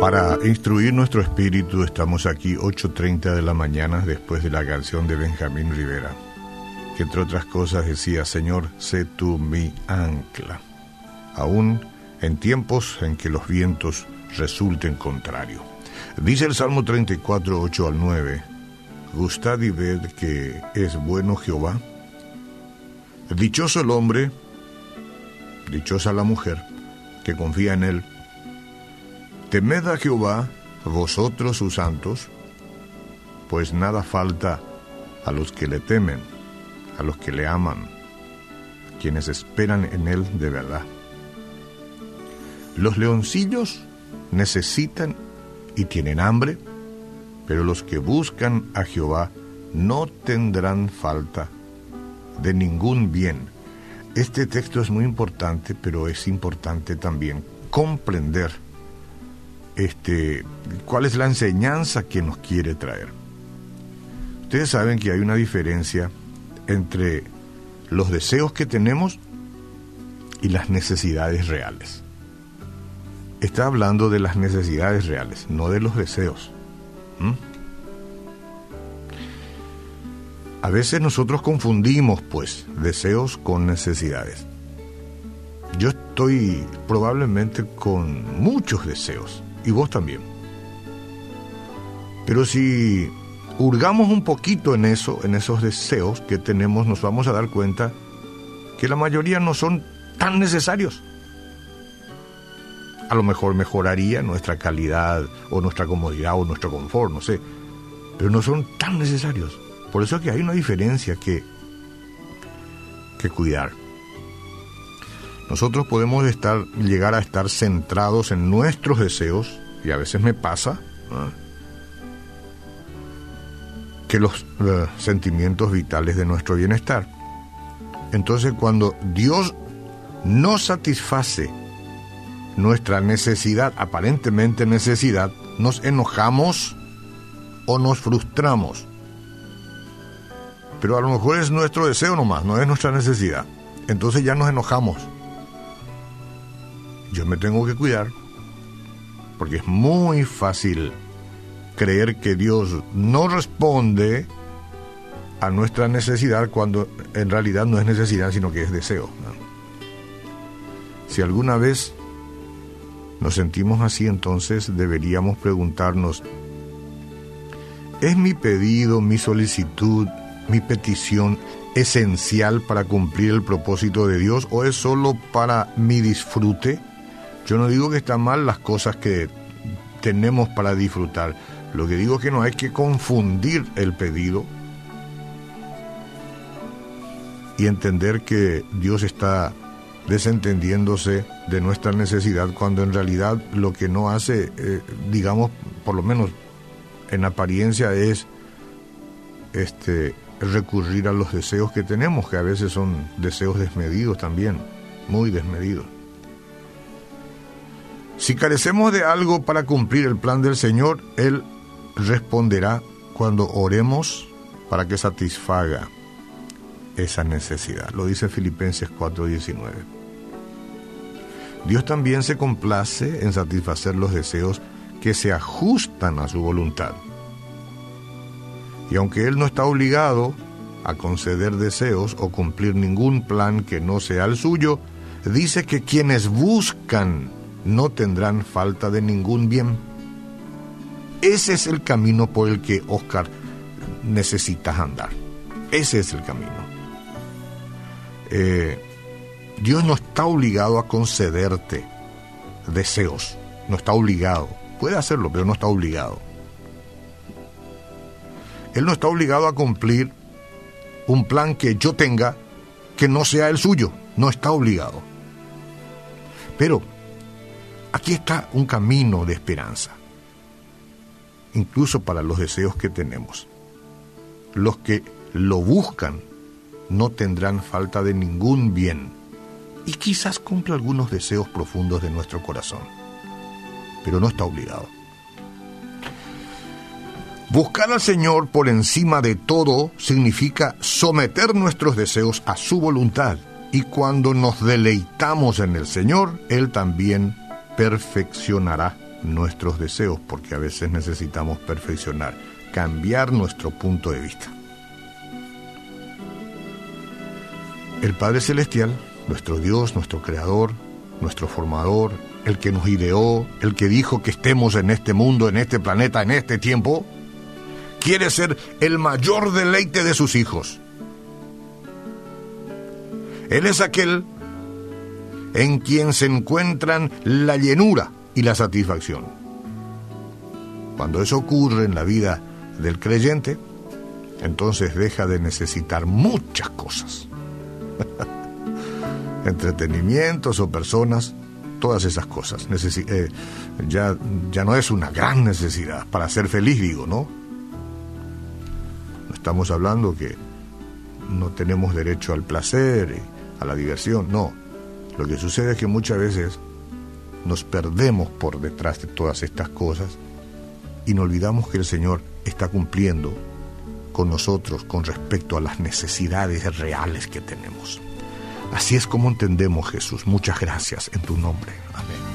Para instruir nuestro espíritu estamos aquí 8.30 de la mañana después de la canción de Benjamín Rivera, que entre otras cosas decía, Señor, sé tú mi ancla, aún en tiempos en que los vientos resulten contrarios. Dice el Salmo 34, 8 al 9, Gustad y ved que es bueno Jehová. Dichoso el hombre, dichosa la mujer, que confía en él Temed a Jehová, vosotros sus santos, pues nada falta a los que le temen, a los que le aman, quienes esperan en él de verdad. Los leoncillos necesitan y tienen hambre, pero los que buscan a Jehová no tendrán falta de ningún bien. Este texto es muy importante, pero es importante también comprender este, cuál es la enseñanza que nos quiere traer. Ustedes saben que hay una diferencia entre los deseos que tenemos y las necesidades reales. Está hablando de las necesidades reales, no de los deseos. A veces nosotros confundimos, pues, deseos con necesidades. Yo estoy probablemente con muchos deseos, y vos también. Pero si hurgamos un poquito en eso, en esos deseos que tenemos, nos vamos a dar cuenta que la mayoría no son tan necesarios. A lo mejor mejoraría nuestra calidad o nuestra comodidad o nuestro confort, no sé, pero no son tan necesarios. Por eso es que hay una diferencia que, que cuidar. Nosotros podemos estar, llegar a estar centrados en nuestros deseos, y a veces me pasa, que los eh, sentimientos vitales de nuestro bienestar. Entonces cuando Dios no satisface nuestra necesidad, aparentemente necesidad, nos enojamos o nos frustramos. Pero a lo mejor es nuestro deseo nomás, no es nuestra necesidad. Entonces ya nos enojamos yo me tengo que cuidar, porque es muy fácil creer que Dios no responde a nuestra necesidad cuando en realidad no es necesidad, sino que es deseo. Si alguna vez nos sentimos así, entonces deberíamos preguntarnos, ¿es mi pedido, mi solicitud, mi petición esencial para cumplir el propósito de Dios o es solo para mi disfrute? Yo no digo que están mal las cosas que tenemos para disfrutar. Lo que digo es que no hay que confundir el pedido y entender que Dios está desentendiéndose de nuestra necesidad cuando en realidad lo que no hace, eh, digamos, por lo menos en apariencia es este recurrir a los deseos que tenemos, que a veces son deseos desmedidos también, muy desmedidos. Si carecemos de algo para cumplir el plan del Señor, Él responderá cuando oremos para que satisfaga esa necesidad. Lo dice Filipenses 4:19. Dios también se complace en satisfacer los deseos que se ajustan a su voluntad. Y aunque Él no está obligado a conceder deseos o cumplir ningún plan que no sea el suyo, dice que quienes buscan no tendrán falta de ningún bien. Ese es el camino por el que Oscar necesitas andar. Ese es el camino. Eh, Dios no está obligado a concederte deseos. No está obligado. Puede hacerlo, pero no está obligado. Él no está obligado a cumplir un plan que yo tenga que no sea el suyo. No está obligado. Pero Aquí está un camino de esperanza, incluso para los deseos que tenemos. Los que lo buscan no tendrán falta de ningún bien y quizás cumpla algunos deseos profundos de nuestro corazón, pero no está obligado. Buscar al Señor por encima de todo significa someter nuestros deseos a su voluntad Y cuando nos deleitamos en el Señor, Él también perfeccionará nuestros deseos, porque a veces necesitamos perfeccionar, cambiar nuestro punto de vista. El Padre Celestial, nuestro Dios, nuestro Creador, nuestro Formador, el que nos ideó, el que dijo que estemos en este mundo, en este planeta, en este tiempo, quiere ser el mayor deleite de sus hijos. Él es aquel en quien se encuentran la llenura y la satisfacción. Cuando eso ocurre en la vida del creyente, entonces deja de necesitar muchas cosas. Entretenimientos o personas, todas esas cosas. Eh, ya, ya no es una gran necesidad para ser feliz, digo, ¿no? No estamos hablando que no tenemos derecho al placer, a la diversión, no. Lo que sucede es que muchas veces nos perdemos por detrás de todas estas cosas y no olvidamos que el Señor está cumpliendo con nosotros con respecto a las necesidades reales que tenemos. Así es como entendemos Jesús. Muchas gracias en tu nombre. Amén.